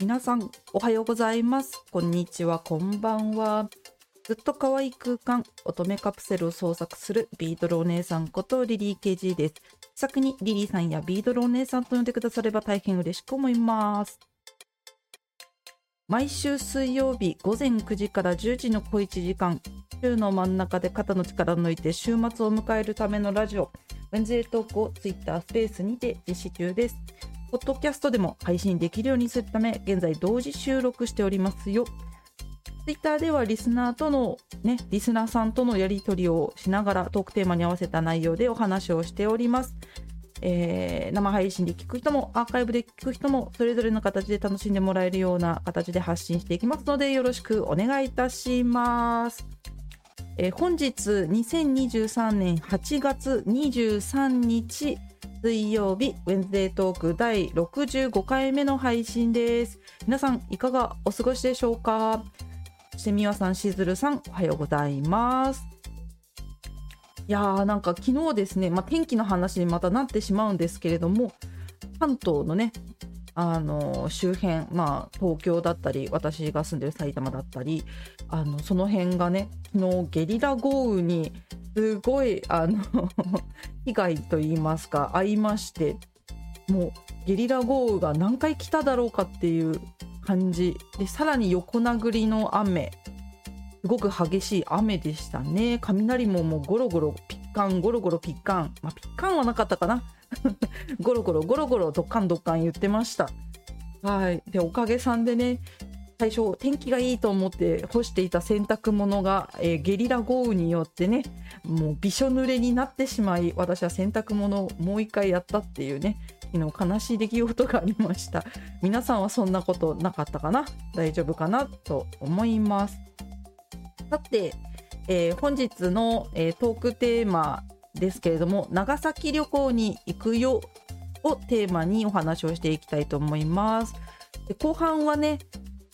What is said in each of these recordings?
皆さんおはようございます。こんにちは。こんばんは。ずっと可愛い空間乙女カプセルを創作するビートルお姉さんことリリー KG です。先にリリーさんやビートルお姉さんと呼んでくだされば大変嬉しく思います。毎週水曜日午前9時から10時の小1時間週の真ん中で肩の力を抜いて週末を迎えるためのラジオウェンズデートークを Twitter スペースにて実施中です。ポッドキャストでも配信できるようにするため、現在同時収録しておりますよ。Twitter ではリスナーとの、ね、リスナーさんとのやり取りをしながらトークテーマに合わせた内容でお話をしております。えー、生配信で聞く人もアーカイブで聞く人もそれぞれの形で楽しんでもらえるような形で発信していきますのでよろしくお願いいたします。えー、本日2023年8月23日水曜日ウェンズデートーク第65回目の配信です。皆さんいかがお過ごしでしょうか？そしてみわさんしずるさんおはようございます。いやーなんか昨日ですね、まあ、天気の話にまたなってしまうんですけれども関東のねあの周辺、まあ、東京だったり私が住んでる埼玉だったりあのその辺がね昨日ゲリラ豪雨にすごいあの 被害といいますか遭いましてもうゲリラ豪雨が何回来ただろうかっていう感じでさらに横殴りの雨すごく激しい雨でしたね。雷ももうゴロゴロピッカンゴロゴロピッカンまあピッカンはなかったかな。ゴロゴロゴロゴロドッカンドッカン言ってました。はい。でおかげさんでね最初天気がいいと思って干していた洗濯物が、えー、ゲリラ豪雨によってねもうびしょ濡れになってしまい私は洗濯物をもう一回やったっていうね昨日悲しい出来事がありました。皆さんはそんなことなかったかな？大丈夫かなと思います。さて、えー、本日の、えー、トークテーマですけれども長崎旅行に行くよをテーマにお話をしていきたいと思います。後半はね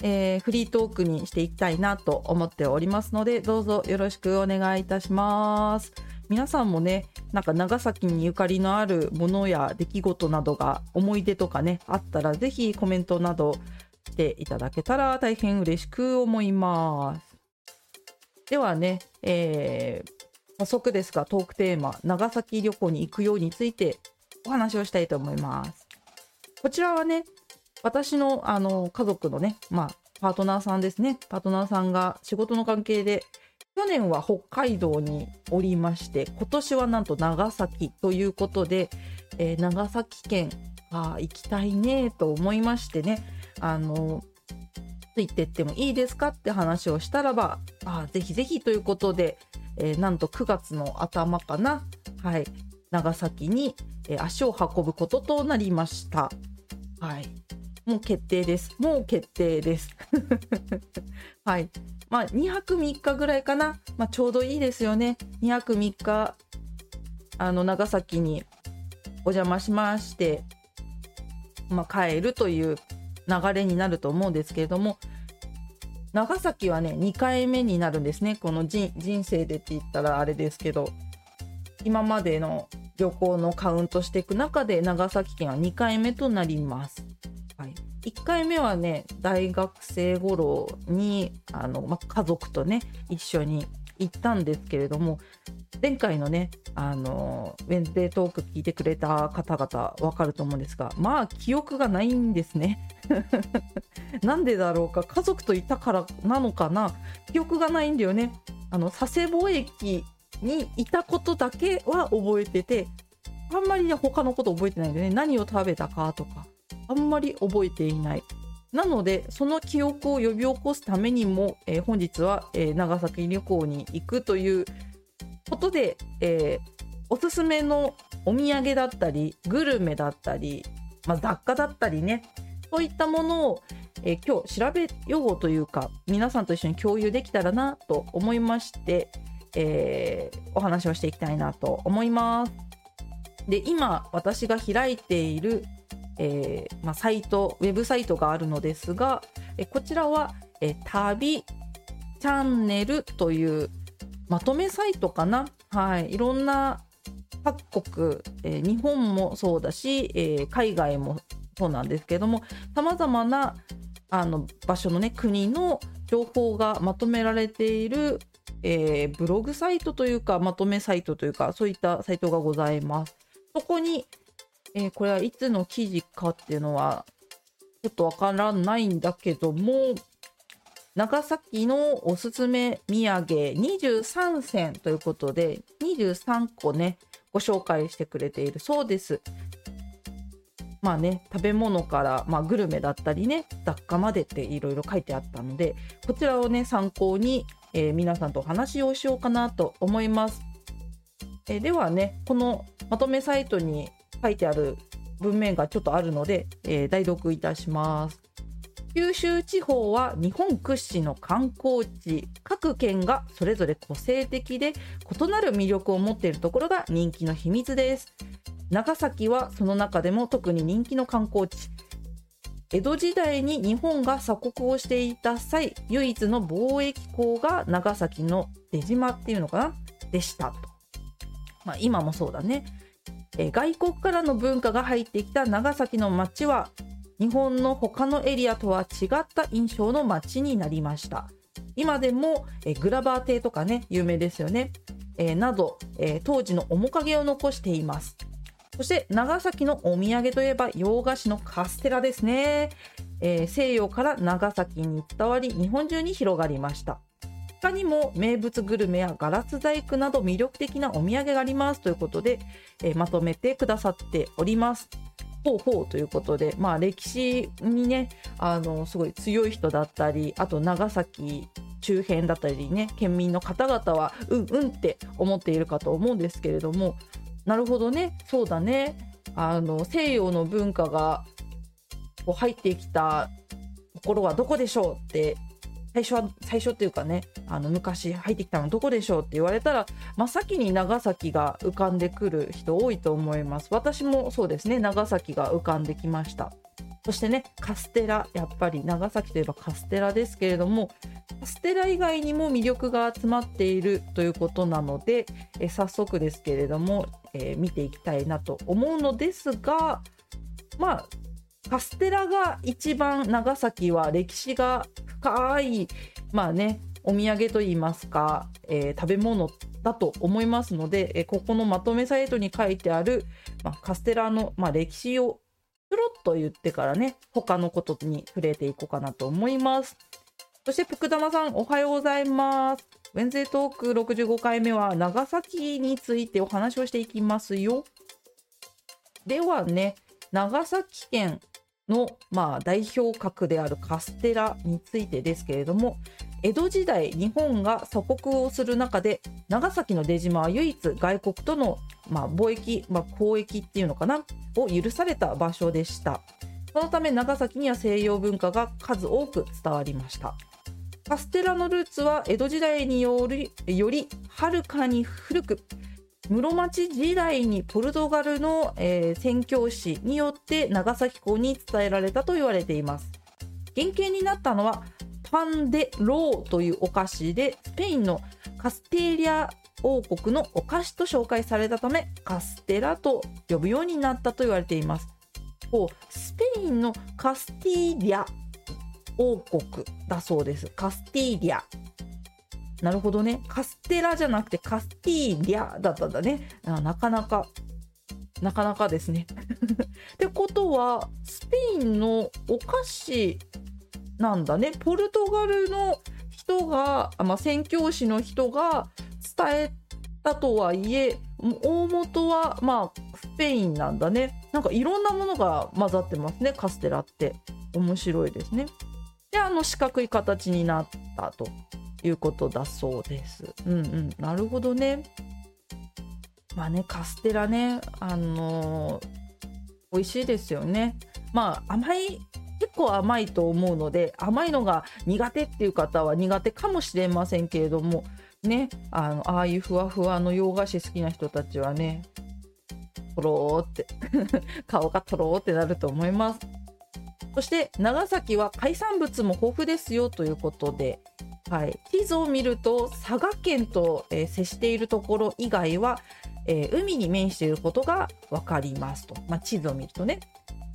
えー、フリートークにしていきたいなと思っておりますのでどうぞよろしくお願いいたします。皆さんもねなんか長崎にゆかりのあるものや出来事などが思い出とかねあったらぜひコメントなどしていただけたら大変嬉しく思います。ではね、えー、早速ですがトークテーマ長崎旅行に行くようについてお話をしたいと思います。こちらはね私のあの家族のね、まあ、パートナーさんですね、パートナーさんが仕事の関係で、去年は北海道におりまして、今年はなんと長崎ということで、えー、長崎県あ行きたいねと思いましてね、あの、ついてってもいいですかって話をしたらば、あぜひぜひということで、えー、なんと9月の頭かな、はい、長崎に、足を運ぶこととなりました。はい。もう決定です。もう決定です。はい。まあ、2泊3日ぐらいかな。まあ、ちょうどいいですよね。2泊3日、あの、長崎にお邪魔しまして、まあ、帰るという流れになると思うんですけれども、長崎はね、2回目になるんですね。この人生でって言ったらあれですけど、今までの旅行のカウントしていく中で長崎県は2回目となります。1回目はね大学生頃にあの、ま、家族とね一緒に行ったんですけれども前回のねあのウェンズデートーク聞いてくれた方々わかると思うんですがまあ記憶がないんですね。なんでだろうか家族といたからなのかな。記憶がないんだよね。あの佐世保駅にいたことだけは覚えててあんまりね他のこと覚えてないんでね。何を食べたかとか。あんまり覚えていない。なので、その記憶を呼び起こすためにも、えー、本日は、えー、長崎旅行に行くということで、えー、おすすめのお土産だったり、グルメだったり、まあ、雑貨だったりね、そういったものを、え今日調べようというか、皆さんと一緒に共有できたらなと思いまして、えお話をしていきたいなと思います。で、今、私が開いているえー、まあ、サイトウェブサイトがあるのですが、えこちらは、え旅チャンネルというまとめサイトかな、はい、いろんな各国、えー、日本もそうだし、えー、海外もそうなんですけどもさまざまな、あの場所のね国の情報がまとめられている、えー、ブログサイトというかまとめサイトというかそういったサイトがございます。そこに、えー、これはいつの記事かっていうのはちょっとわからないんだけども長崎のおすすめ土産23選ということで23個ねご紹介してくれているそうです。まあね食べ物から、まあ、グルメだったりね雑貨までっていろいろ書いてあったのでこちらをね参考に、えー、皆さんとお話をしようかなと思います。えー、ではねこのまとめサイトに書いてある文面がちょっとあるので、えー、代読いたします。九州地方は日本屈指の観光地各県がそれぞれ個性的で異なる魅力を持っているところが人気の秘密です。長崎はその中でも特に人気の観光地。江戸時代に日本が鎖国をしていた際唯一の貿易港が長崎の出島っていうのかな？でしたと、まあ、今もそうだね。え外国からの文化が入ってきた長崎の街は日本の他のエリアとは違った印象の街になりました。今でもえグラバー邸とかね有名ですよね、え、など、え、当時の面影を残しています。そして長崎のお土産といえば洋菓子のカステラですね、えー、西洋から長崎に伝わり日本中に広がりました。他にも名物グルメやガラス細工など魅力的なお土産がありますということで、えー、まとめてくださっております。ほうほうということで、まあ、歴史にねあのすごい強い人だったりあと長崎周辺だったりね県民の方々はうんうんって思っているかと思うんですけれどもなるほどね。そうだね。あの西洋の文化がこう入ってきたところはどこでしょうって最初は最初っていうかねあの昔入ってきたのどこでしょうって言われたら真っ先に長崎が浮かんでくる人多いと思います。私もそうですね長崎が浮かんできました。そしてねカステラやっぱり長崎といえばカステラですけれどもカステラ以外にも魅力が集まっているということなのでえ早速ですけれども、えー、見ていきたいなと思うのですがまあカステラが一番長崎は歴史が深いまあねお土産といいますか、えー、食べ物だと思いますので、えー、ここのまとめサイトに書いてある、まあ、カステラの、まあ、歴史をちょろっと言ってからね他のことに触れていこうかなと思います。そして福玉さんおはようございます。ウェンゼートーク65回目は長崎についてお話をしていきますよ。ではね長崎県の、まあ、代表格であるカステラについてですけれども江戸時代日本が鎖国をする中で長崎の出島は唯一外国との、まあ、貿易、まあ、交易っていうのかなを許された場所でした。そのため長崎には西洋文化が数多く伝わりました。カステラのルーツは江戸時代によりよりはるかに古く室町時代にポルトガルの、えー、宣教師によって長崎港に伝えられたと言われています。原型になったのはパンデローというお菓子でスペインのカステーリア王国のお菓子と紹介されたためカステラと呼ぶようになったと言われています。スペインのカスティーリア王国だそうです。カスティーリア。なるほどね。カステラじゃなくてカスティーリャだったんだね。あなかなか、なかなかですね。ってことは、スペインのお菓子なんだね。ポルトガルの人が、まあ、宣教師の人が伝えたとはいえ、大元は、まあ、スペインなんだね。なんかいろんなものが混ざってますね、カステラって。面白いですね。で、あの四角い形になったと。いうことだそうです。うんうん、なるほどね。まあね、カステラね、あのー、美味しいですよね。まあ甘い結構甘いと思うので甘いのが苦手っていう方は苦手かもしれませんけれどもねあのああいうふわふわの洋菓子好きな人たちはねとろーって 顔がとろーってなると思いますそして長崎は海産物も豊富ですよということではい、地図を見ると佐賀県と、えー、接しているところ以外は、えー、海に面していることが分かりますと、まあ、地図を見るとね。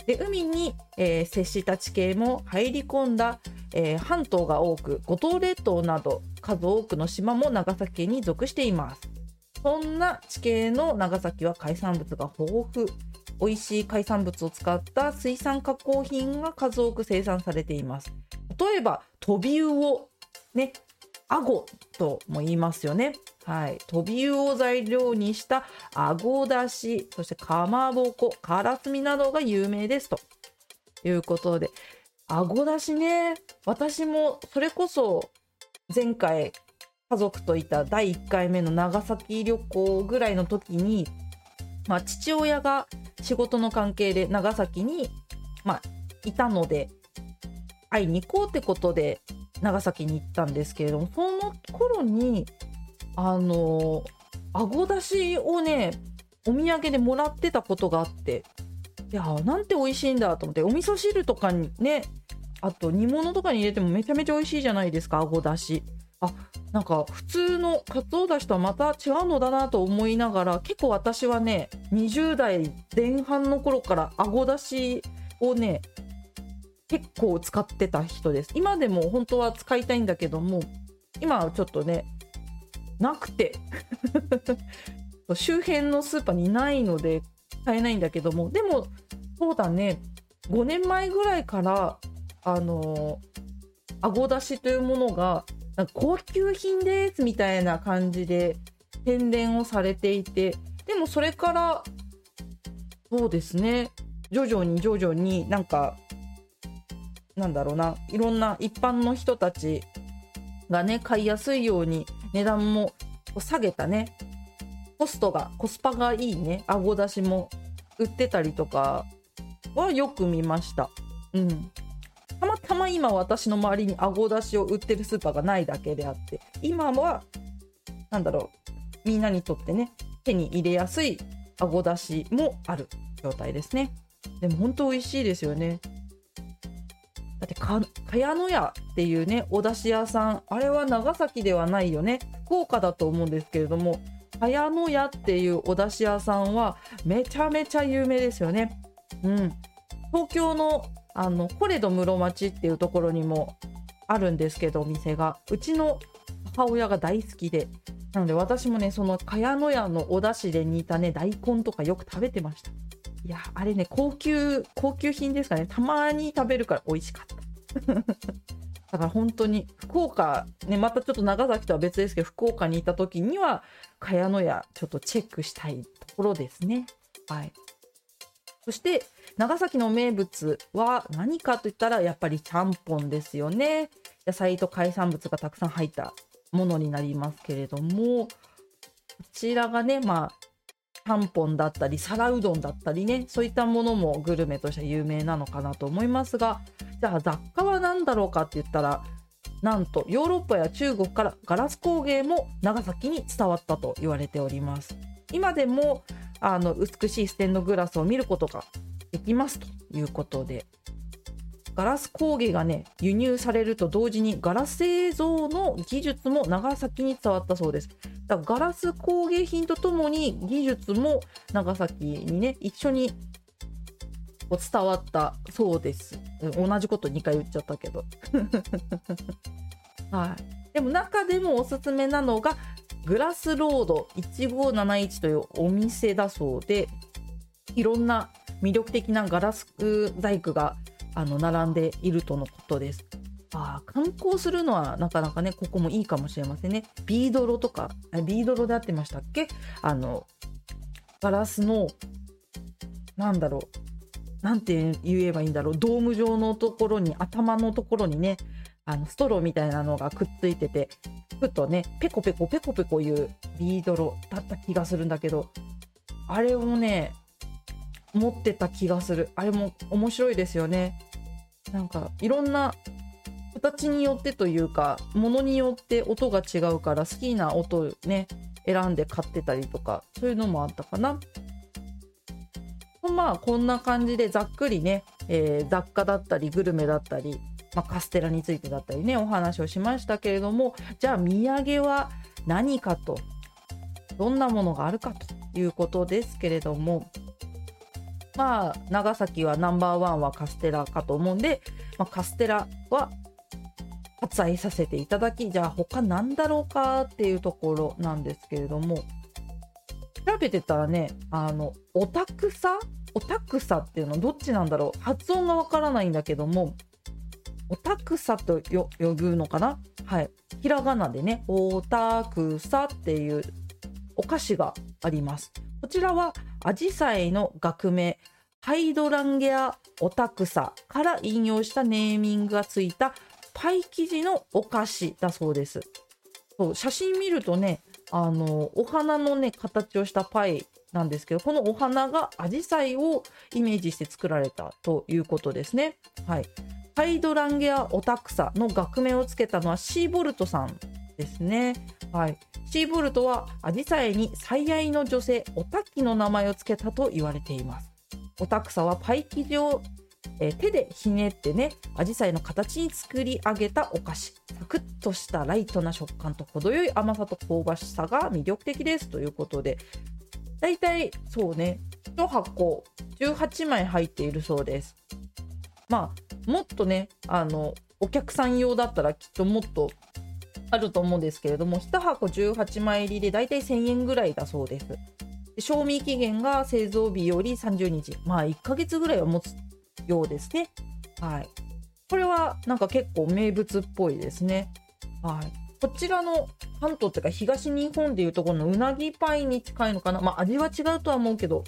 で海に、えー、接した地形も入り込んだ、え、半島が多く五島列島など数多くの島も長崎県に属しています。そんな地形の長崎は海産物が豊富。美味しい海産物を使った水産加工品が数多く生産されています。例えばトビウオ。ねアゴとも言いますよね。はい、トビウオを材料にしたあごだし、そしてかまぼこ、からすみなどが有名ですと。いうことで、あごだしね、私もそれこそ前回家族といた第1回目の長崎旅行ぐらいの時に、まあ、父親が仕事の関係で長崎に、まあ、いたので会いに行こうってことで長崎に行ったんですけれどもその頃にあのあごだしをねお土産でもらってたことがあっていやーなんて美味しいんだと思ってお味噌汁とかにねあと煮物とかに入れてもめちゃめちゃ美味しいじゃないですかあごだし。あなんか普通のかつおだしとはまた違うのだなと思いながら結構私はね20代前半の頃からあごだしをね結構使ってた人です。今でも本当は使いたいんだけども今はちょっとねなくて。周辺のスーパーにないので買えないんだけどもでもそうだね。5年前ぐらいからあのあごだしというものが高級品ですみたいな感じで宣伝をされていてでもそれからそうですね。徐々に徐々になんかなんだろうな。いろんな一般の人たちがね買いやすいように値段も下げたね。コストがコスパがいいね。あごだしも売ってたりとかはよく見ました。うん。たまたま今私の周りにあごだしを売ってるスーパーがないだけであって今は何だろう。みんなにとってね手に入れやすいあごだしもある状態ですね。でも本当美味しいですよね。だってか茅野屋っていうねお出汁屋さんあれは長崎ではないよね。福岡だと思うんですけれども茅野屋っていうお出汁屋さんはめちゃめちゃ有名ですよね。うん、東京のあのコレド室町っていうところにもあるんですけどお店が。うちの母親が大好きでなので私もねその茅野屋のお出汁で煮たね大根とかよく食べてました。いや、あれね、高級、高級品ですかね。たまに食べるから美味しかった。だから本当に、福岡、ね、またちょっと長崎とは別ですけど、福岡にいた時には、茅野屋、ちょっとチェックしたいところですね。はい。そして、長崎の名物は何かといったら、やっぱりちゃんぽんですよね。野菜と海産物がたくさん入ったものになりますけれども、こちらがね、まあ、ちゃんぽんだったり皿うどんだったりねそういったものもグルメとして有名なのかなと思いますがじゃあ雑貨は何だろうかって言ったらなんとヨーロッパや中国からガラス工芸も長崎に伝わったと言われております。今でもあの美しいステンドグラスを見ることができますということでガラス工芸がね輸入されると同時にガラス製造の技術も長崎に伝わったそうです。だからガラス工芸品とともに技術も長崎にね一緒に伝わったそうです。同じこと2回言っちゃったけど。はい。でも中でもおすすめなのがグラスロード1571というお店だそうでいろんな魅力的なガラス細工があの並んでいるとのことです。あ観光するのはなかなかねここもいいかもしれませんね。ビードロとかビードロであってましたっけ？あのガラスのなんだろうなんて言えばいいんだろうドーム状のところに頭のところにねあのストローみたいなのがくっついててふっとねペコペコペコペコいうビードロだった気がするんだけどあれをね持ってた気がする。あれも面白いですよね。なんかいろんな形によってというかものによって音が違うから好きな音ね選んで買ってたりとかそういうのもあったかな。まあこんな感じでざっくりね、えー、雑貨だったりグルメだったり、まあ、カステラについてだったりねお話をしましたけれどもじゃあ土産は何かとどんなものがあるかということですけれどもまあ長崎はナンバーワンはカステラかと思うんで、まあ、カステラは割愛させていただきじゃあ他なんだろうかっていうところなんですけれども調べてたらねあのオタクサオタクサっていうのどっちなんだろう？発音がわからないんだけどもオタクサと呼ぶのかな？はい。ひらがなでねオタクサっていうお菓子があります。こちらはアジサイの学名ハイドランゲアオタクサから引用したネーミングがついたパイ生地のお菓子だそうです。そう写真見るとねあのお花のね形をしたパイなんですけどこのお花がアジサイをイメージして作られたということですね。はい、ハイドランゲアオタクサの学名をつけたのはシーボルトさん。ですね。はい、シーボルトはアジサイに最愛の女性オタキの名前をつけたと言われています。オタクサはパイ生地をえ、手でひねってねアジサイの形に作り上げたお菓子サクッとしたライトな食感と程よい甘さと香ばしさが魅力的ですということでだいたいそうね1箱18枚入っているそうですまあもっとねあのお客さん用だったらきっともっとあると思うんですけれども1箱18枚入りでだいたい1000円ぐらいだそうです賞味期限が製造日より30日まあ1ヶ月ぐらいは持つようですね。はい。これはなんか結構名物っぽいですね。はい。こちらの関東っていうか東日本でいうとこのうなぎパイに近いのかな。まあ味は違うとは思うけど、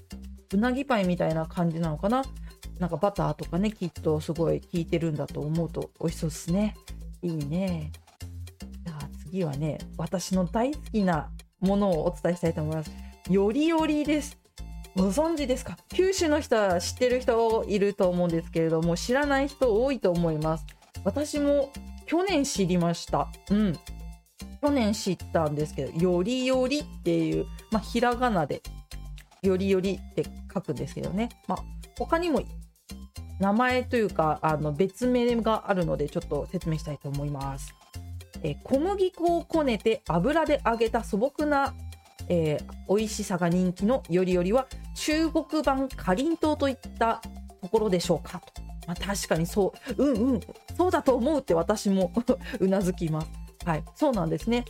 うなぎパイみたいな感じなのかな。なんかバターとかね、きっとすごい効いてるんだと思うと美味しそうですね。いいね。次はね、私の大好きなものをお伝えしたいと思います。よりよりです。ご存知ですか？九州の人は知ってる人いると思うんですけれども知らない人多いと思います。私も去年知りました。うん。去年知ったんですけどよりよりっていうまあひらがなでよりよりって書くんですけどね。まあ他にも名前というかあの別名があるのでちょっと説明したいと思います。え小麦粉をこねて油で揚げた素朴なえー、美味しさが人気のよりよりは中国版かりんとうといったところでしょうかと、まあ、確かにそううんうんそうだと思うって私も うなずきます。はいそうなんですね。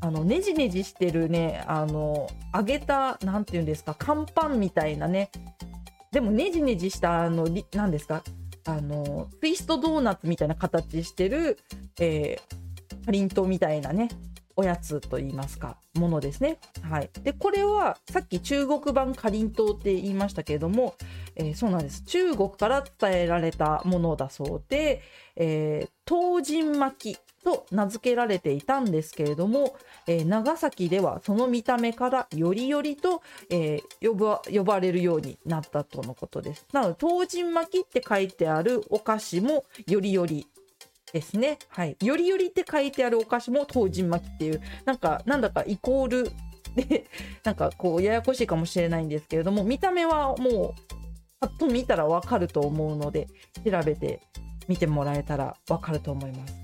あのねじねじしてるねあの揚げた何て言うんですか乾パンみたいなね。でもねじねじしたあの何ですかあのツイストドーナツみたいな形してる、えー、かりんとうみたいなねおやつと言いますかものですね。はい、でこれはさっき中国版かりんとうって言いましたけれども、えー、そうなんです中国から伝えられたものだそうで、えー、東神巻きと名付けられていたんですけれども、えー、長崎ではその見た目からよりよりと、えー、呼ば呼ばれるようになったとのことです。なので東神巻きって書いてあるお菓子もよりよりですね。はい。よりよりって書いてあるお菓子も東神巻きっていう、なんか、なんだかイコール で、なんかこう、ややこしいかもしれないんですけれども、見た目はもう、パッと見たらわかると思うので、調べてみてもらえたらわかると思います。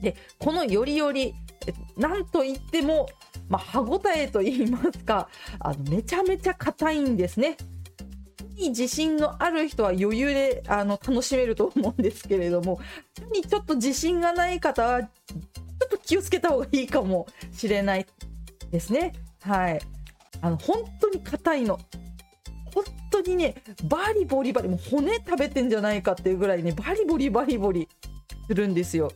で、このよりより、なんといっても、まあ、歯ごたえと言いますか、あのめちゃめちゃ硬いんですね。に自信のある人は余裕であの楽しめると思うんですけれどもにちょっと自信がない方はちょっと気をつけた方がいいかもしれないですね。はい。あの本当に硬いの。本当にねバリボリバリもう骨食べてんじゃないかっていうぐらいねバリボリバリボリするんですよ。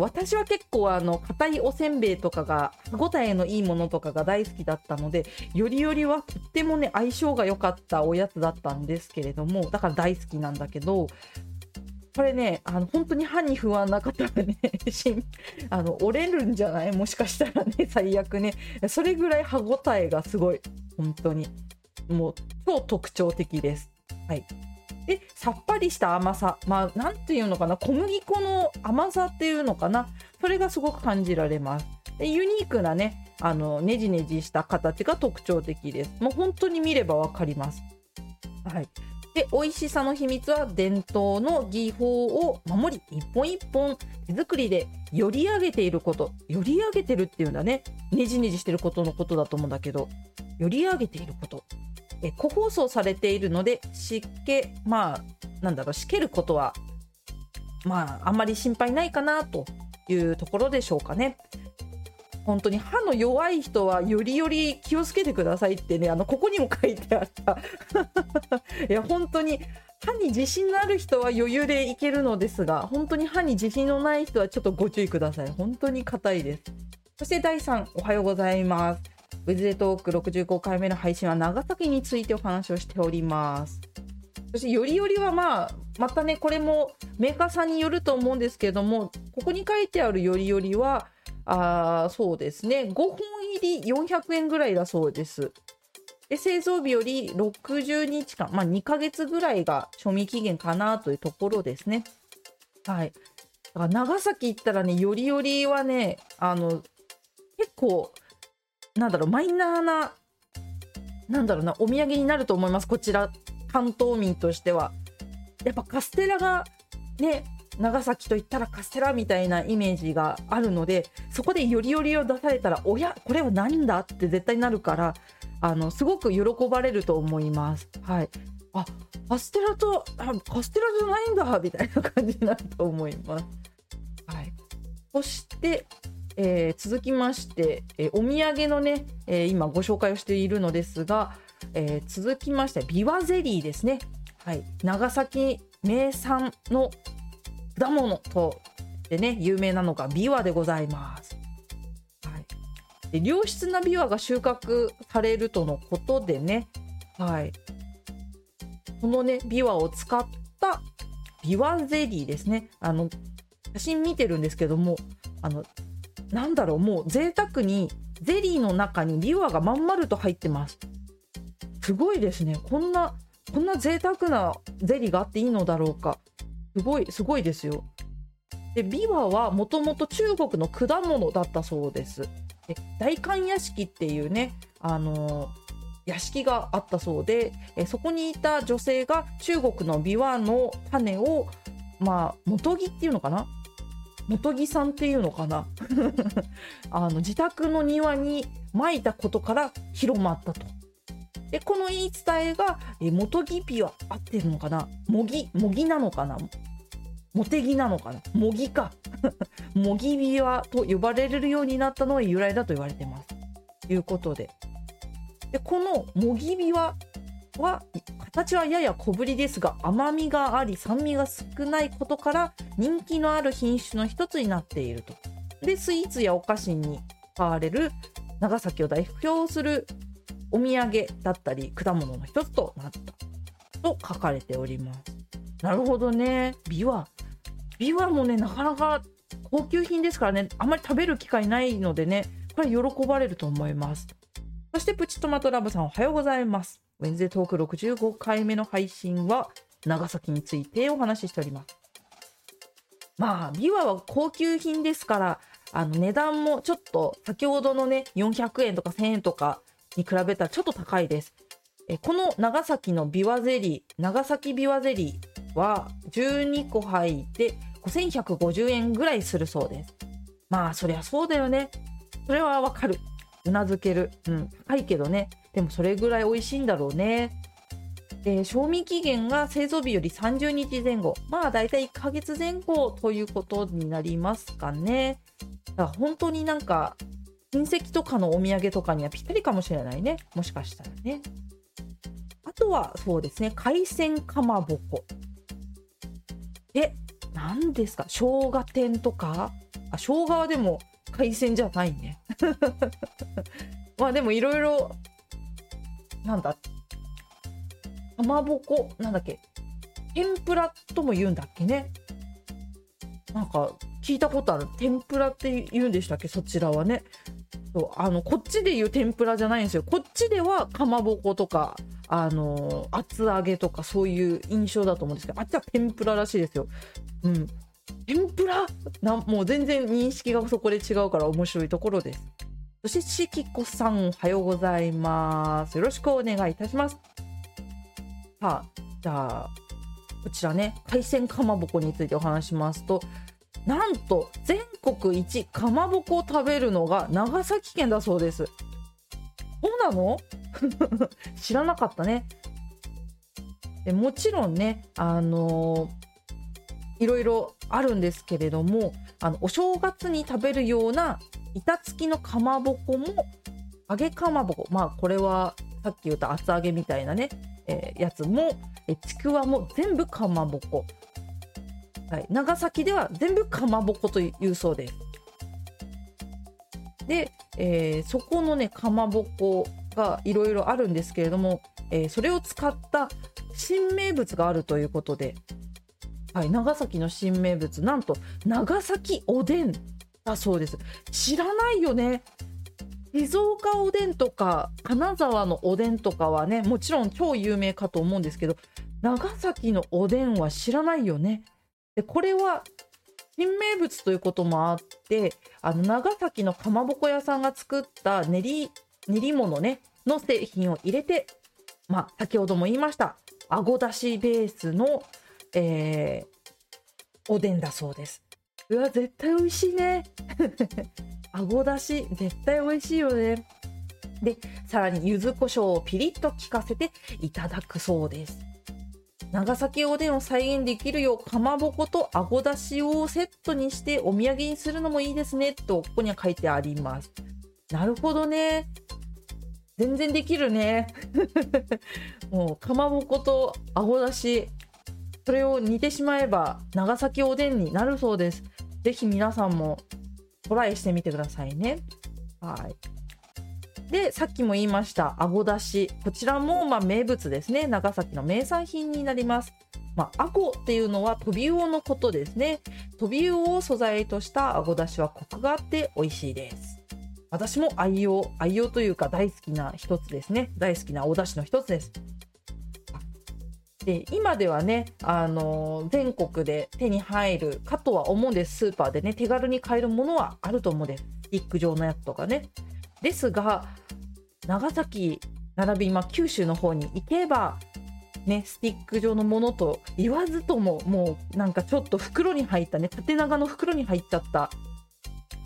私は結構あの硬いおせんべいとかが歯ごたえのいいものとかが大好きだったのでよりよりはとってもね相性が良かったおやつだったんですけれどもだから大好きなんだけどこれねあの本当に歯に不安な方はね あの折れるんじゃない？もしかしたらね最悪ね。それぐらい歯ごたえがすごい本当に。もう超特徴的です。はい。でさっぱりした甘さ。まあ何ていうのかな。小麦粉の甘さっていうのかな。それがすごく感じられます。でユニークなねあのねじねじした形が特徴的です。もう本当に見れば分かります。はい。で美味しさの秘密は伝統の技法を守り一本一本手作りでより上げていること。より上げてるっていうんだね。ねじねじしてることのことだと思うんだけど。より上げていること。え個包装されているので湿気まあなんだろうしけることはまああんまり心配ないかなというところでしょうかね。本当に歯の弱い人はよりより気をつけてくださいってねあのここにも書いてあった。いや本当に歯に自信のある人は余裕でいけるのですが本当に歯に自信のない人はちょっとご注意ください。本当に硬いです。そして第3おはようございます。ウェズデトーク65回目の配信は長崎についてお話をしておりますそしてよりよりはまあまたねこれもメーカーさんによると思うんですけれどもここに書いてあるよりよりはあそうですね5本入り400円ぐらいだそうですで製造日より60日間、まあ、2ヶ月ぐらいが賞味期限かなというところですね。はい。長崎行ったらね、よりよりはね、あの、結構、なんだろう、マイナーな、なんだろうな、お土産になると思います。こちら、関東民としては。やっぱカステラがね、長崎といったらカステラみたいなイメージがあるのでそこでよりよりを出されたらおやこれは何だって絶対なるからあのすごく喜ばれると思います。はい、あカステラとあカステラじゃないんだみたいな感じになると思います。はい、そして、えー、続きまして、えー、お土産のね、えー、今ご紹介をしているのですが、え続きましてビワゼリーですね。はい、長崎名産の果物とでね有名なのがビワでございます。で良質なビワが収穫されるとのことでね、はい、このねビワを使ったビワゼリーですねあの写真見てるんですけどもあのなんだろうもう贅沢にゼリーの中にビワがまん丸と入ってます。すごいですね。こんなこんな贅沢なゼリーがあっていいのだろうか。すごいすごいですよ。でビワはもともと中国の果物だったそうです。で大観屋敷っていうねあの屋敷があったそうでえそこにいた女性が中国のビワの種をまあ元木っていうのかな？元木さんっていうのかな？あの自宅の庭にまいたことから広まったと。でこの言い伝えがえ元木ピは合ってるのかな？模擬模擬なのかな？モテギなのかな？模擬か。模擬ビワと呼ばれるようになったのが由来だと言われてます。ということで。でこの模擬ビワは形はやや小ぶりですが甘みがあり酸味が少ないことから人気のある品種の一つになっていると。でスイーツやお菓子に使われる長崎を代表するお土産だったり果物の一つとなった。と書かれております。なるほどね。ビワビワもねなかなか高級品ですからね。あまり食べる機会ないのでねこれ喜ばれると思います。そしてプチトマトラブさんおはようございます。ウェンズデートーク65回目の配信は長崎についてお話ししておりますまあビワは高級品ですからあの値段もちょっと先ほどのね400円とか1000円とかに比べたらちょっと高いですえこの長崎のビワゼリー長崎ビワゼリーは12個入って5150円ぐらいするそうです。まあそりゃそうだよね。それはわかる。うなずける。うん。高いけどね。でもそれぐらい美味しいんだろうね。で賞味期限が製造日より30日前後。まあ大体1ヶ月前後ということになりますかね。だから本当になんか親戚とかのお土産とかにはぴったりかもしれないね。もしかしたらね。あとはそうですね。海鮮かまぼこ。え、何ですか？生姜天とか？あ、生姜はでも海鮮じゃないね。まあでもいろいろ、なんだ、かまぼこ、なんだっけ、天ぷらとも言うんだっけね？なんか聞いたことある。天ぷらって言うんでしたっけ？そちらはね。そうあのこっちで言う天ぷらじゃないんですよ。こっちではかまぼことかあの厚揚げとかそういう印象だと思うんですけどあっちは天ぷららしいですよ。うん、天ぷら？なもう全然認識がそこで違うから面白いところです。そしてしきこさんおはようございます。よろしくお願いいたします。さあじゃあこちらね海鮮かまぼこについてお話しますとなんと全国一かまぼこを食べるのが長崎県だそうです。そうなの？知らなかったねでもちろんねあのー、いろいろあるんですけれどもあのお正月に食べるような板付きのかまぼこも揚げかまぼこ。まあこれはさっき言った厚揚げみたいなね、えー、やつもえちくわも全部かまぼこ、はい、長崎では全部かまぼこというそうです。で、えー、そこのねかまぼこがいろいろあるんですけれども、えー、それを使った新名物があるということで、はい、長崎の新名物。なんと長崎おでん。だそうです。知らないよね。静岡おでんとか金沢のおでんとかはねもちろん超有名かと思うんですけど長崎のおでんは知らないよね。でこれは新名物ということもあってあの長崎のかまぼこ屋さんが作った練り練り物ねの製品を入れてまあ先ほども言いましたあごだしベースの、えー、おでんだそうです。うわ絶対美味しいね。あごだし絶対美味しいよね。でさらに柚子胡椒をピリッと効かせていただくそうです。長崎おでんを再現できるようかまぼことあごだしをセットにしてお土産にするのもいいですね。とここには書いてあります。なるほどね。全然できるね。もうかまぼことあごだしそれを煮てしまえば長崎おでんになるそうです。ぜひ皆さんもトライしてみてくださいね。はい。でさっきも言いましたあごだし。こちらもま名物ですね。長崎の名産品になります。まあ、あごっていうのはトビウオのことですね。トビウオを素材としたあごだしはコクがあって美味しいです。私も愛用愛用というか大好きな一つですね。大好きなお出汁の一つです。で今ではね、あの全国で手に入るかとは思うんです。スーパーでね手軽に買えるものはあると思うんです。スティック状のやつとかね。ですが長崎並び、まあ、九州の方に行けばね、スティック状のものと言わずとももうなんかちょっと袋に入ったね縦長の袋に入っちゃった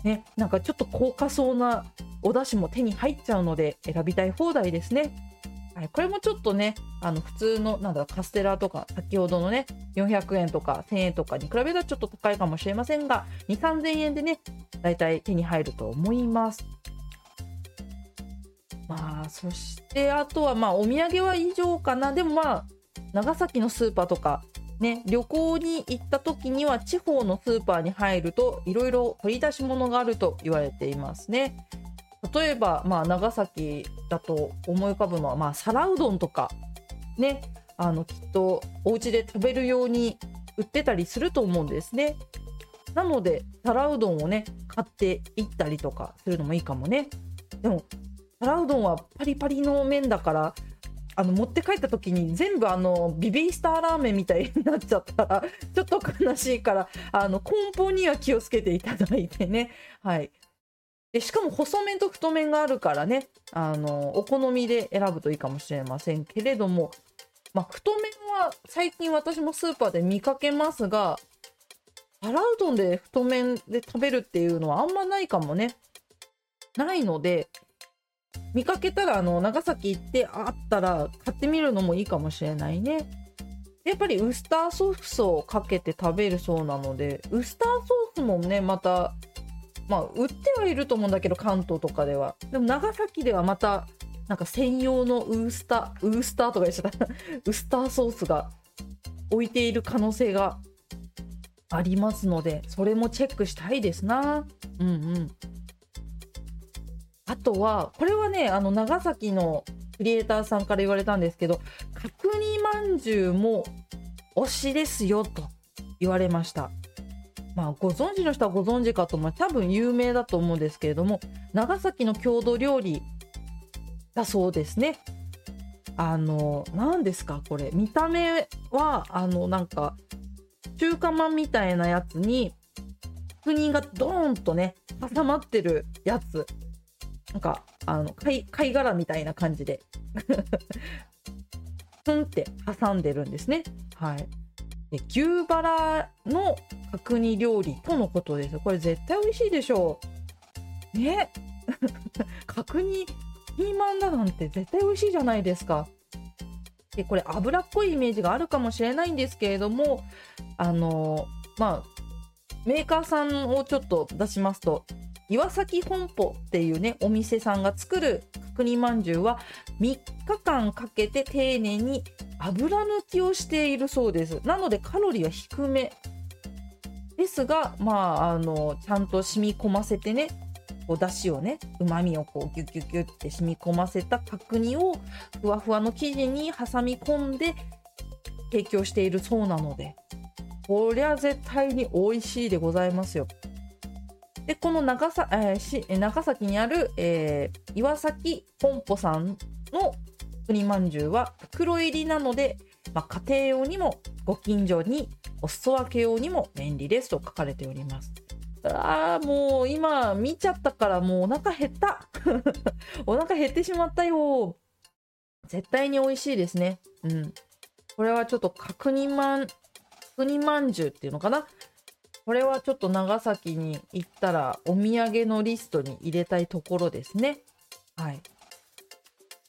ね、なんかちょっと高価そうなお出汁も手に入っちゃうので選びたい放題ですね。はい、これもちょっとね、あの普通のなんだカステラとか先ほどのね400円とか1000円とかに比べたらちょっと高いかもしれませんが2、3000円でね、だいたい手に入ると思います。まあ、そしてあとはまあお土産は以上かな。でもまあ、長崎のスーパーとかね、旅行に行った時には地方のスーパーに入るといろいろ取り出し物があると言われていますね。例えば、まあ、長崎だと思い浮かぶのは、まあ、皿うどんとかねあのきっとお家で食べるように売ってたりすると思うんですね。なので皿うどんをね買っていったりとかするのもいいかもね。でも皿うどんはパリパリの麺だからあの持って帰った時に全部あのビビースターラーメンみたいになっちゃったらちょっと悲しいからあの根本には気をつけていただいてねはいでしかも細麺と太麺があるからねあのお好みで選ぶといいかもしれませんけれども、まあ、太麺は最近私もスーパーで見かけますが皿うどんで太麺で食べるっていうのはあんまないかもねないので見かけたらあの長崎行ってあったら買ってみるのもいいかもしれないね。やっぱりウスターソースをかけて食べるそうなのでウスターソースもねまたまあ売ってはいると思うんだけど関東とかでは。でも長崎ではまたなんか専用のウースターウースターとか言っちゃった。ウスターソースが置いている可能性がありますのでそれもチェックしたいですな。うんうん。あとはこれはねあの長崎のクリエイターさんから言われたんですけど角煮まんじゅうも推しですよと言われました。まあご存知の人はご存知かとまあ多分有名だと思うんですけれども長崎の郷土料理だそうですね。あの何ですかこれ。見た目はあのなんか中華まんみたいなやつに角煮がドーンとね挟まってるやつ。なんかあの貝貝殻みたいな感じで。ふんって挟んでるんですね。はい、牛バラの角煮料理とのことです。これ絶対美味しいでしょう。ね 角煮ピーマンだなんて絶対美味しいじゃないですか。でこれ脂っこいイメージがあるかもしれないんですけれどもあのまあメーカーさんをちょっと出しますと岩崎本舗っていうねお店さんが作る角煮まんじゅうは3日間かけて丁寧に油抜きをしているそうですなのでカロリーは低めですがまああのちゃんと染み込ませてねこうだしをねうまみをこうギュッギュッギュって染み込ませた角煮をふわふわの生地に挟み込んで提供しているそうなのでこりゃ絶対に美味しいでございますよ。でこの長さ、えー、し長崎にある、えー、岩崎本舗さんの国まんじゅうは袋入りなので、まあ、家庭用にもご近所にお裾分け用にも便利ですと書かれております。あーもう今見ちゃったからもうお腹減った。お腹減ってしまったよ。絶対に美味しいですね。うん。これはちょっと角煮まん角煮まんじゅうっていうのかな。これはちょっと長崎に行ったらお土産のリストに入れたいところですね。はい。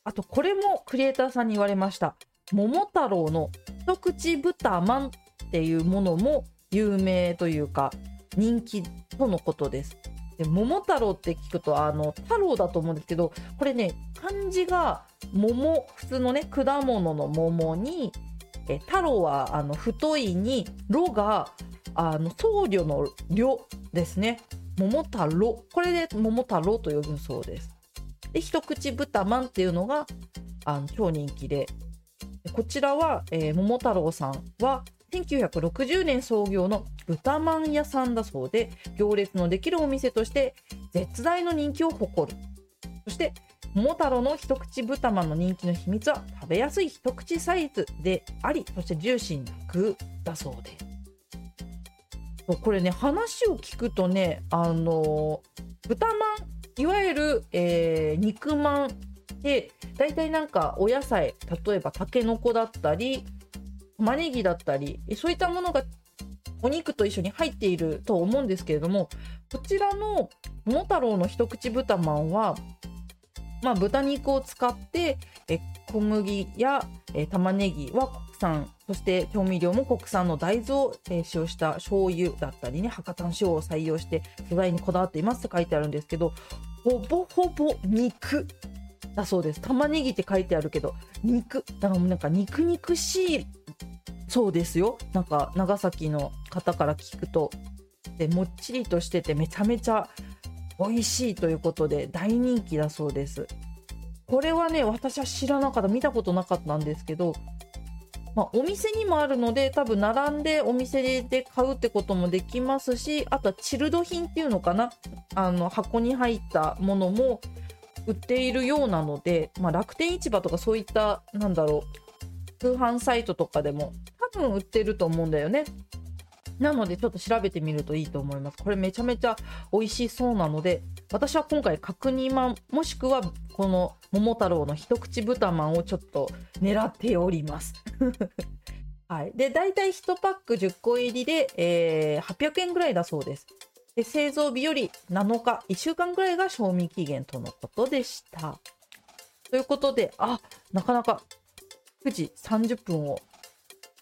あとこれもクリエイターさんに言われました。桃太郎の一口豚まんっていうものも有名というか人気とのことです。で桃太郎って聞くとあの太郎だと思うんですけどこれね漢字が桃普通のね果物の桃にえ太郎はあの太いにろがあの僧侶の侶ですね。桃太郎。これで桃太郎と呼ぶそうです。で一口豚まんっていうのがあの超人気で。こちらは、えー、桃太郎さんは1960年創業の豚まん屋さんだそうで行列のできるお店として絶大の人気を誇る。そして桃太郎の一口豚まんの人気の秘密は食べやすい一口サイズでありそしてジューシーな具だそうです。これね話を聞くとねあの豚まんいわゆる、えー、肉まんで大体なんかお野菜例えばたけのこだったり玉ねぎだったりそういったものがお肉と一緒に入っていると思うんですけれどもこちらの桃太郎の一口豚まんは、まあ、豚肉を使ってえ小麦やえ玉ねぎは国産そして調味料も国産の大豆を、え使用した醤油だったりね博多の塩を採用して素材にこだわっていますって書いてあるんですけどほぼほぼ肉。だそうです玉ねぎって書いてあるけど肉だからもうなんか肉肉しいそうですよ。なんか長崎の方から聞くとでもっちりとしててめちゃめちゃ美味しいということで大人気だそうです。これはね私は知らなかった。見たことなかったんですけどまあ、お店にもあるので多分並んでお店で買うってこともできますしあとはチルド品っていうのかなあの箱に入ったものも売っているようなので、まあ、楽天市場とかそういったなんだろう通販サイトとかでも多分売ってると思うんだよね。なのでちょっと調べてみるといいと思います。これめちゃめちゃ美味しそうなので、私は今回角煮まん、もしくはこの桃太郎の一口豚まんをちょっと狙っております。はい。で、大体1パック10個入りで、えー、800円ぐらいだそうです。で、製造日より7日、1週間ぐらいが賞味期限とのことでした。ということで、あ、なかなか9時30分を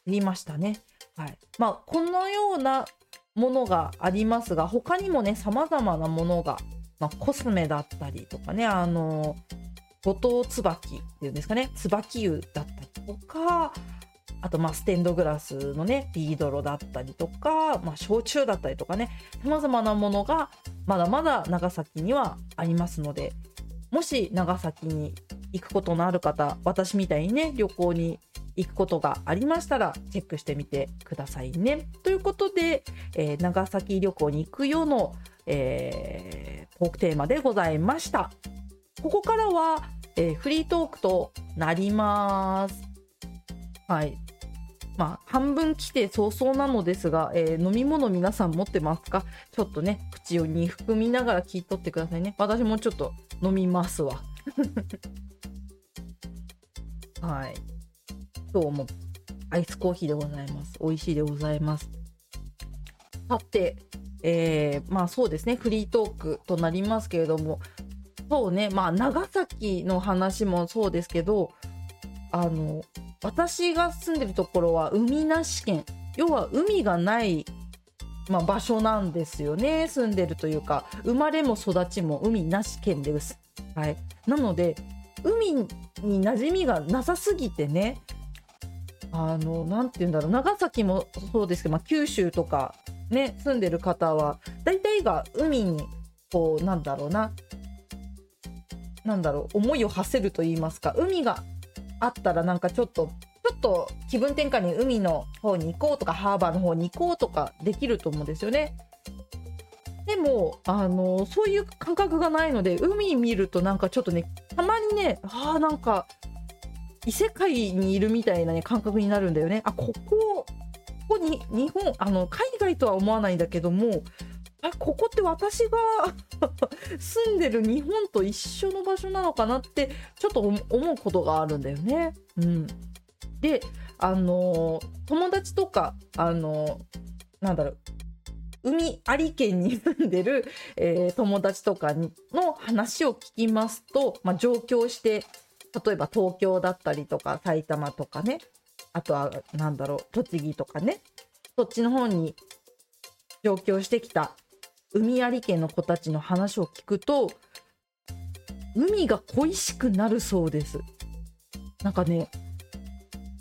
言いましたね。はい。まあ、このようなものがありますが他にもねさまざまなものが、まあ、コスメだったりとかねあの五島椿っていうんですかね椿湯だったりとかあとまあステンドグラスのねビードロだったりとか、まあ、焼酎だったりとかねさまざまなものがまだまだ長崎にはありますのでもし長崎に行くことのある方私みたいにね旅行に行くことがありましたらチェックしてみてくださいね。ということで、えー、長崎旅行に行くよの、えー、トークテーマでございました。ここからは、えー、フリートークとなります。はい。まあ、半分来て早々なのですが、えー、飲み物皆さん持ってますか？ちょっとね、口をに含みながら聞いとってくださいね。私もちょっと飲みますわ。はい。今日もアイスコーヒーでございます。美味しいでございます。さて、えー、まあそうですね、フリートークとなりますけれども、そうねまあ長崎の話もそうですけどあの私が住んでるところは海なし県要は海がない、まあ、場所なんですよね住んでるというか生まれも育ちも海なし県です。はい、なので海に馴染みがなさすぎてねあのなんて言うんだろう長崎もそうですけど、まあ、九州とかね住んでる方は大体が海にこうなんだろうななんだろう思いを馳せると言いますか海があったらなんかちょっとちょっと気分転換に海の方に行こうとかハーバーの方に行こうとかできると思うんですよね。でもあのそういう感覚がないので海見るとなんかちょっとねたまにねあーなんか異世界にいるみたいな、ね、感覚になるんだよね。あここここに日本あの海外とは思わないんだけどもあここって私が 住んでる日本と一緒の場所なのかなってちょっと思うことがあるんだよね。うん、であの友達とかあのなんだろう海あり県に住んでる、えー友達とかの話を聞きますと、まあ、上京して例えば東京だったりとか埼玉とかね。あとはなんだろう栃木とかね。そっちの方に上京してきた海あり県の子たちの話を聞くと海が恋しくなるそうです。なんかね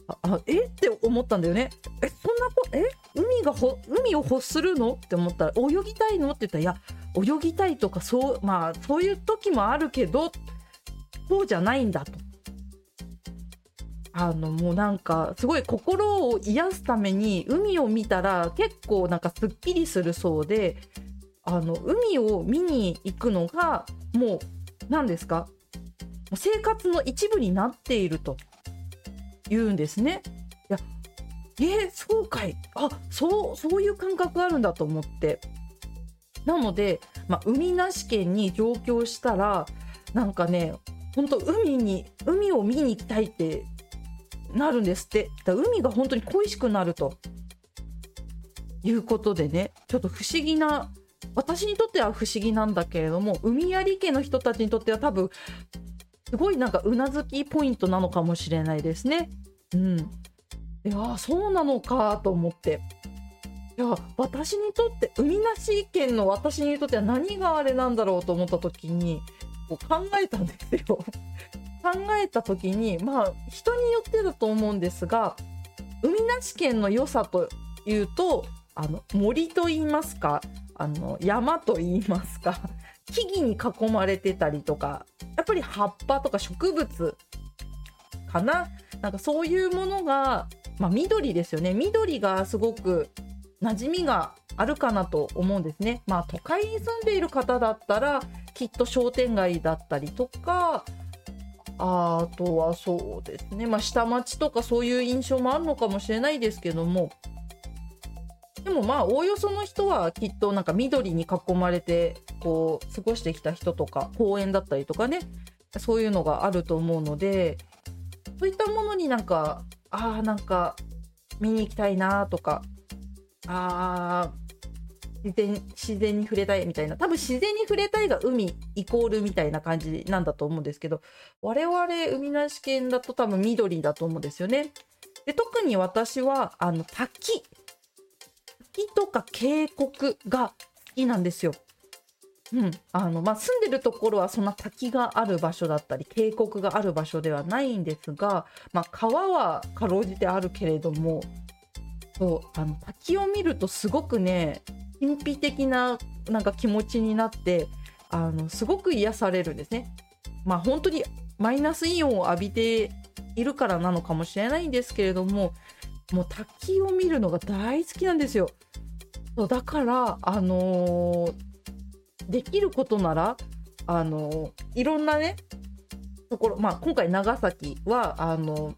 ああえ？って思ったんだよね。えそんなこえ？海がほ海を欲するの？って思ったら泳ぎたいの？って言ったらいや泳ぎたいとかそうまあそういう時もあるけどそうじゃないんだと。あのもうなんかすごい心を癒すために海を見たら結構なんかすっきりするそうであの海を見に行くのがもう何ですか生活の一部になっていると。言うんですね。いやえーそうかい。あそうそういう感覚あるんだと思って。なので、まあ、海なし県に上京したらなんかね本当海に海を見に行きたいってなるんですって。だ海が本当に恋しくなるということでね。ちょっと不思議な私にとっては不思議なんだけれども海あり家の人たちにとっては多分すごいなんかうなずきポイントなのかもしれないですね。うん、いやそうなのかと思って。いや私にとって海なし県の私にとっては何があれなんだろうと思った時にこう考えたんですよ。考えた時にまあ人によってだと思うんですが海なし県の良さというとあの森と言いますかあの山と言いますか木々に囲まれてたりとかやっぱり葉っぱとか植物かな？なんかそういうものが、まあ、緑ですよね緑がすごく馴染みがあるかなと思うんですね。まあ都会に住んでいる方だったらきっと商店街だったりとかあとはそうですね、まあ、下町とかそういう印象もあるのかもしれないですけども。でもまあおおよその人はきっとなんか緑に囲まれてこう過ごしてきた人とか公園だったりとかね。そういうのがあると思うのでそういったものになんかあーなんか見に行きたいなとかあ自然自然に触れたいみたいな多分自然に触れたいが海イコールみたいな感じなんだと思うんですけど我々海なし県だと多分緑だと思うんですよね。で特に私はあの滝滝とか渓谷が好きなんですよ。うんあのまあ、住んでるところはそんな滝がある場所だったり渓谷がある場所ではないんですが、まあ、川はかろうじてあるけれどもそうあの滝を見るとすごくね神秘的ななんか気持ちになってあのすごく癒されるんですね。まあ本当にマイナスイオンを浴びているからなのかもしれないんですけれどももう滝を見るのが大好きなんですよ。そうだからあのーできることならあのーいろんなねところまあ今回長崎はあの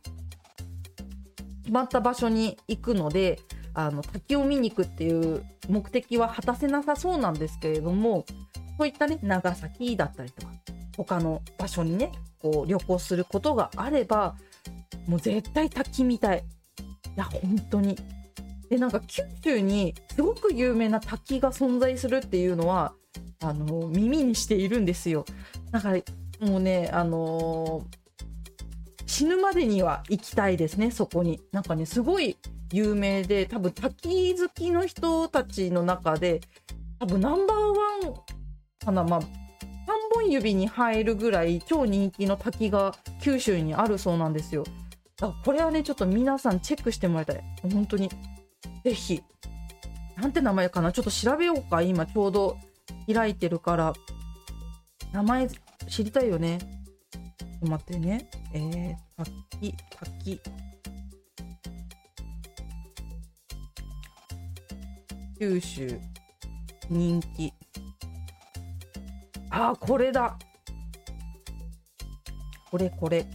決まった場所に行くのであの滝を見に行くっていう目的は果たせなさそうなんですけれどもそういったね長崎だったりとか他の場所にねこう旅行することがあればもう絶対滝見たい。いや本当に。でなんか九州にすごく有名な滝が存在するっていうのはあの耳にしているんですよ。だからもうねあのー死ぬまでには行きたいですね。そこに。なんかねすごい有名で多分滝好きの人たちの中で多分ナンバーワンかな。まあ3本指に入るぐらい超人気の滝が九州にあるそうなんですよ。だからこれはねちょっと皆さんチェックしてもらいたい。本当に。ぜひ。なんて名前かな。ちょっと調べようか。今ちょうど開いてるから。名前知りたいよね。と待ってね。えー、滝滝。九州人気。あーこれだ。これこれ。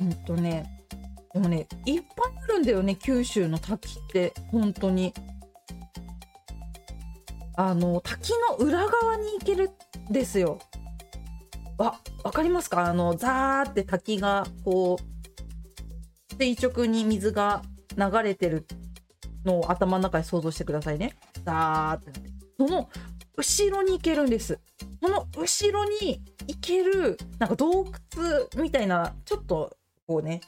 うんとね。でもねいっぱいあるんだよね九州の滝って。本当に。あの滝の裏側に行けるんですよ。わわかりますか？あのザーって滝がこう垂直に水が流れてるのを頭の中で想像してくださいね。ザーってなってその後ろに行けるんです。その後ろに行けるなんか洞窟みたいなちょっとこうね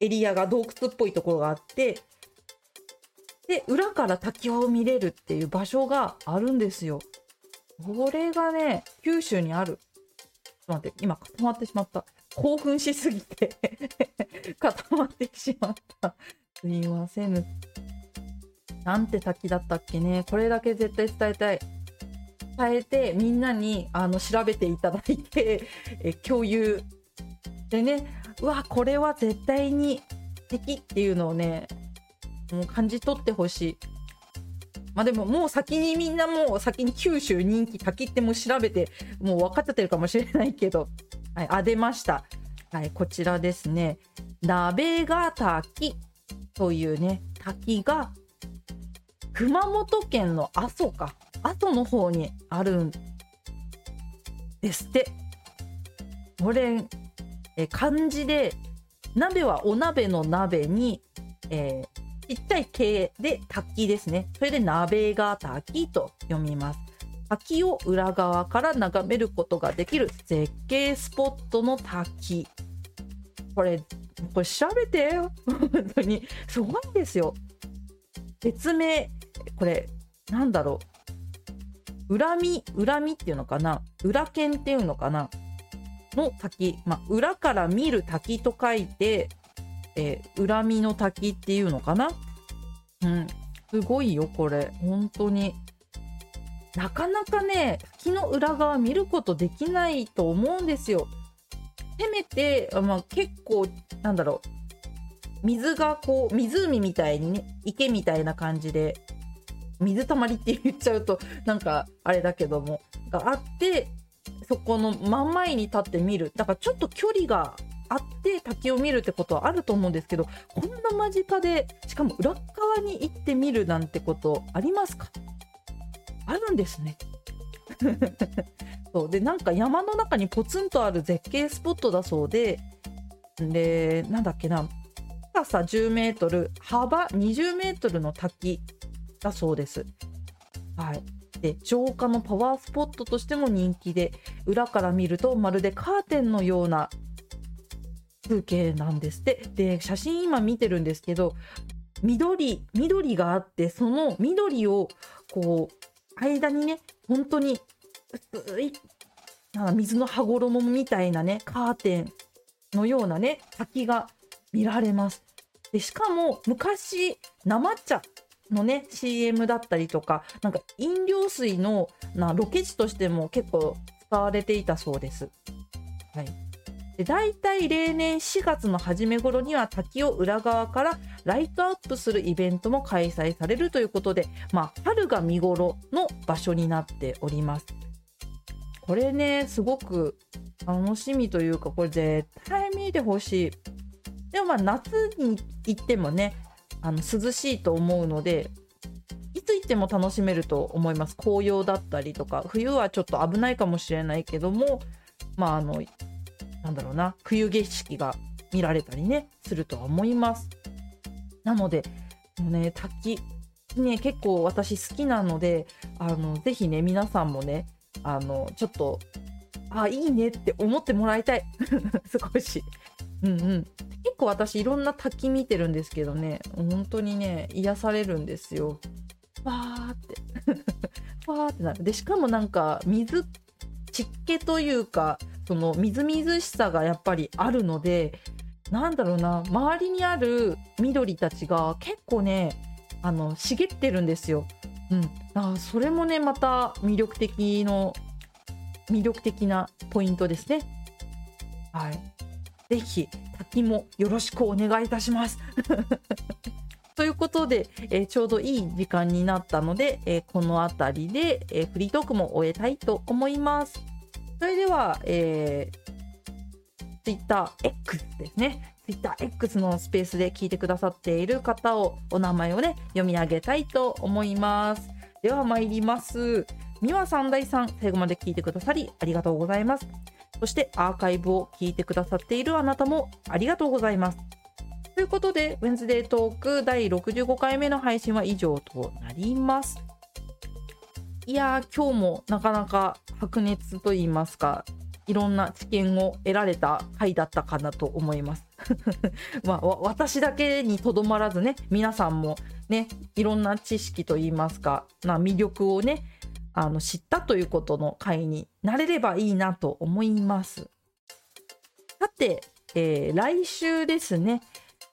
エリアが洞窟っぽいところがあってで裏から滝を見れるっていう場所があるんですよ。これがね九州にある。ちょっと待って今固まってしまった。興奮しすぎて 固まってしまった。すいません。なんて滝だったっけね。これだけ絶対伝えたい。伝えてみんなにあの調べていただいて え共有。でねうわこれは絶対に敵っていうのをねもう感じ取ってほしい。まあでももう先にみんなもう先に九州人気滝ってもう調べてもう分かっちゃってるかもしれないけど、はい、あ出ました。はいこちらですね。鍋ヶ滝というね滝が熊本県の阿蘇か。阿蘇の方にあるんですって。これえ漢字で鍋はお鍋の鍋に、えー、ちっちゃい系で滝ですね。それで鍋が滝と読みます。滝を裏側から眺めることができる絶景スポットの滝。これこれ調べて 本当に。すごいんですよ。別名これなんだろう。恨み恨みっていうのかな。裏剣っていうのかな。の滝、まあ、裏から見る滝と書いて、えー、恨みの滝っていうのかな？うん。すごいよこれ。本当に。なかなかね滝の裏側見ることできないと思うんですよ。せめて、まあ、結構なんだろう。水がこう湖みたいにね池みたいな感じで水たまりって言っちゃうとなんかあれだけども。があってそこの真ん前に立って見る。だからちょっと距離があって滝を見るってことはあると思うんですけどこんな間近でしかも裏側に行ってみるなんてことありますか？あるんですね。そうでなんか山の中にポツンとある絶景スポットだそうででなんだっけな高さ10メートル幅20メートルの滝だそうです。はい、で浄化のパワースポットとしても人気で裏から見るとまるでカーテンのような風景なんですって。で写真今見てるんですけど緑緑があってその緑をこう間にね本当に薄いなんか水の羽衣みたいなねカーテンのようなね滝が見られます。でしかも昔生茶のね CM だったりとかなんか飲料水のなロケ地としても結構使われていたそうです。はい。で大体例年4月の初め頃には滝を裏側からライトアップするイベントも開催されるということで、まあ、春が見頃の場所になっております。これねすごく楽しみというかこれ絶対見てほしい。でもまあ夏に行ってもねあの涼しいと思うのでいつ行っても楽しめると思います紅葉だったりとか冬はちょっと危ないかもしれないけどもまああのなんだろうな冬景色が見られたりねするとは思います。なのでもうね滝ね結構私好きなのであのぜひね皆さんもねあのちょっとあいいねって思ってもらいたい。少し。うんうん。結構私いろんな滝見てるんですけどね本当にね癒されるんですよ。わーって。わーってなる。でしかもなんか水湿気というかそのみずみずしさがやっぱりあるのでなんだろうな周りにある緑たちが結構ねあの茂ってるんですよ。うん、あそれもねまた魅力的の魅力的なポイントですね。はい。ぜひ滝もよろしくお願いいたします。ということで、えー、ちょうどいい時間になったので、えー、この辺りで、えー、フリートークも終えたいと思います。それでは、えー、TwitterX ですね。TwitterX のスペースで聞いてくださっている方を、お名前をね、読み上げたいと思います。では参ります。美和三大さん、最後まで聞いてくださりありがとうございます。そしてアーカイブを聞いてくださっているあなたもありがとうございます。ということで、ウェンズデートーク第65回目の配信は以上となります。いやー、今日もなかなか白熱と言いますか、いろんな知見を得られた回だったかなと思います。まあ、私だけにとどまらずね、皆さんもね、いろんな知識と言いますか、な魅力をね、あの知ったということの回になれればいいなと思います。さて、えー、来週ですね、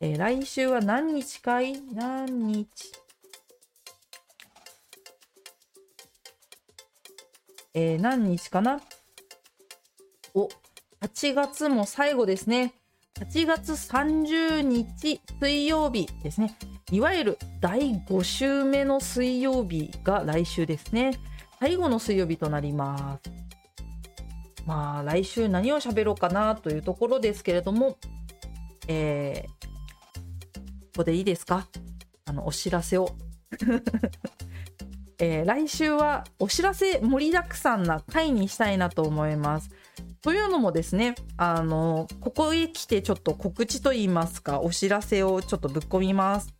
えー、来週は何日かい？何日？えー、何日かな？お、8月も最後ですね。8月30日水曜日ですね。いわゆる第5週目の水曜日が来週ですね。最後の水曜日となります。まあ、来週何を喋ろうかなというところですけれども、えー、ここでいいですか？あの、お知らせを。えー、来週はお知らせ盛りだくさんな回にしたいなと思います。というのもですね、あの、ここへ来てちょっと告知といいますか、お知らせをちょっとぶっ込みます。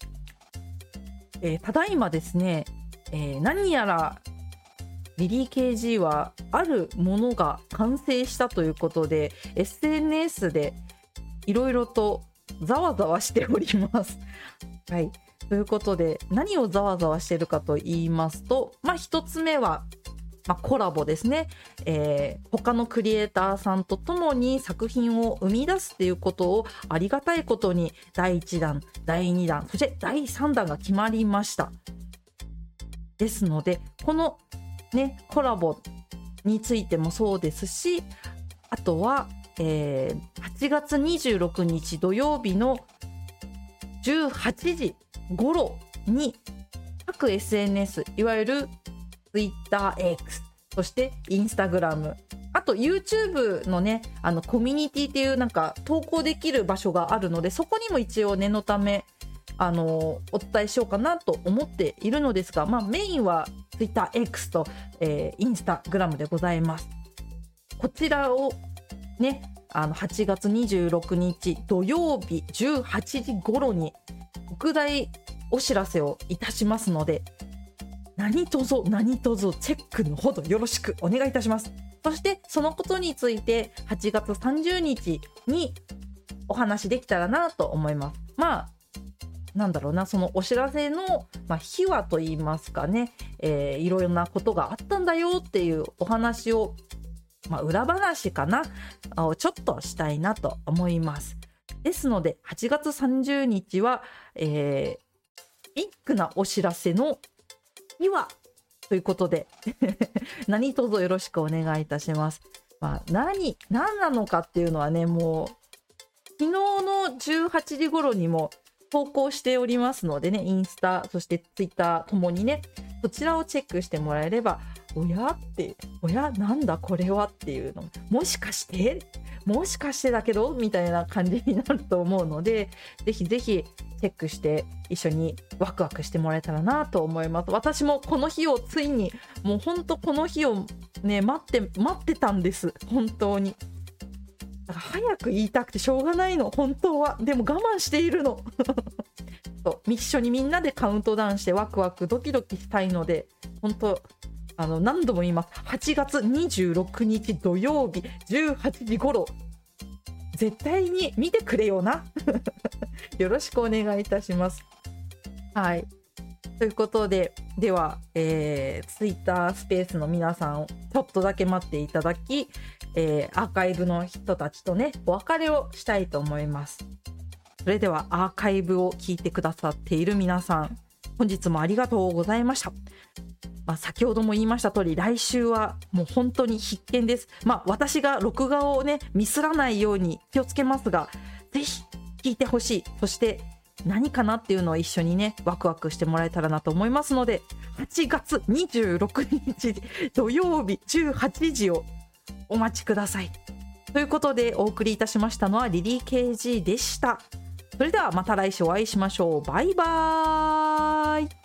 えー、ただいまですね、えー、何やらリリー KG はあるものが完成したということで SNS でいろいろとざわざわしております。はい。ということで、何をざわざわしてるかと言いますと、まあ、一つ目は、まあ、コラボですね、えー、他のクリエイターさんと共に作品を生み出すっていうことをありがたいことに第1弾、第2弾、そして第3弾が決まりました。ですので、このね、コラボについてもそうですし、あとは、えー、8月26日土曜日の18時頃に各 SNS いわゆる TwitterX そして Instagram あと YouTube のねあのコミュニティっていうなんか投稿できる場所があるのでそこにも一応念のためあのお伝えしようかなと思っているのですが、まあ、メインは TwitterX と、えー、Instagram でございます。こちらをねあの8月26日土曜日18時頃に特大お知らせをいたしますので何卒何卒チェックのほどよろしくお願いいたします。そしてそのことについて8月30日にお話できたらなと思います。まあなんだろうなそのお知らせの、まあ、秘話といいますかね、えー、いろいろなことがあったんだよっていうお話を、まあ、裏話かなをちょっとしたいなと思います。ですので8月30日は、えー、ビッグなお知らせの秘話ということで 何卒よろしくお願いいたします。まあ、何、何なのかっていうのはね、もう、昨日の18時頃にも投稿しておりますのでね、インスタ、そしてツイッターともにね、そちらをチェックしてもらえれば、おやって、おやなんだこれはっていうの、もしかしてもしかしてだけど？みたいな感じになると思うので、ぜひぜひチェックして一緒にワクワクしてもらえたらなと思います。私もこの日をついに、もうほんとこの日をね、待って、待ってたんです。本当に。だから早く言いたくてしょうがないの、本当は。でも我慢しているの。そう一緒にみんなでカウントダウンしてワクワクドキドキしたいので本当あの何度も言います。8月26日土曜日18時頃。絶対に見てくれよな。よろしくお願いいたします。はい。ということででは、えー、ツイッタースペースの皆さんをちょっとだけ待っていただき、えー、アーカイブの人たちとねお別れをしたいと思います。それではアーカイブを聞いてくださっている皆さん本日もありがとうございました。まあ、先ほども言いました通り来週はもう本当に必見です。まあ、私が録画をねミスらないように気をつけますがぜひ聞いてほしいそして何かなっていうのを一緒にねワクワクしてもらえたらなと思いますので8月26日土曜日18時をお待ちください。ということでお送りいたしましたのはリリー KG でした。それではまた来週お会いしましょう。バイバーイ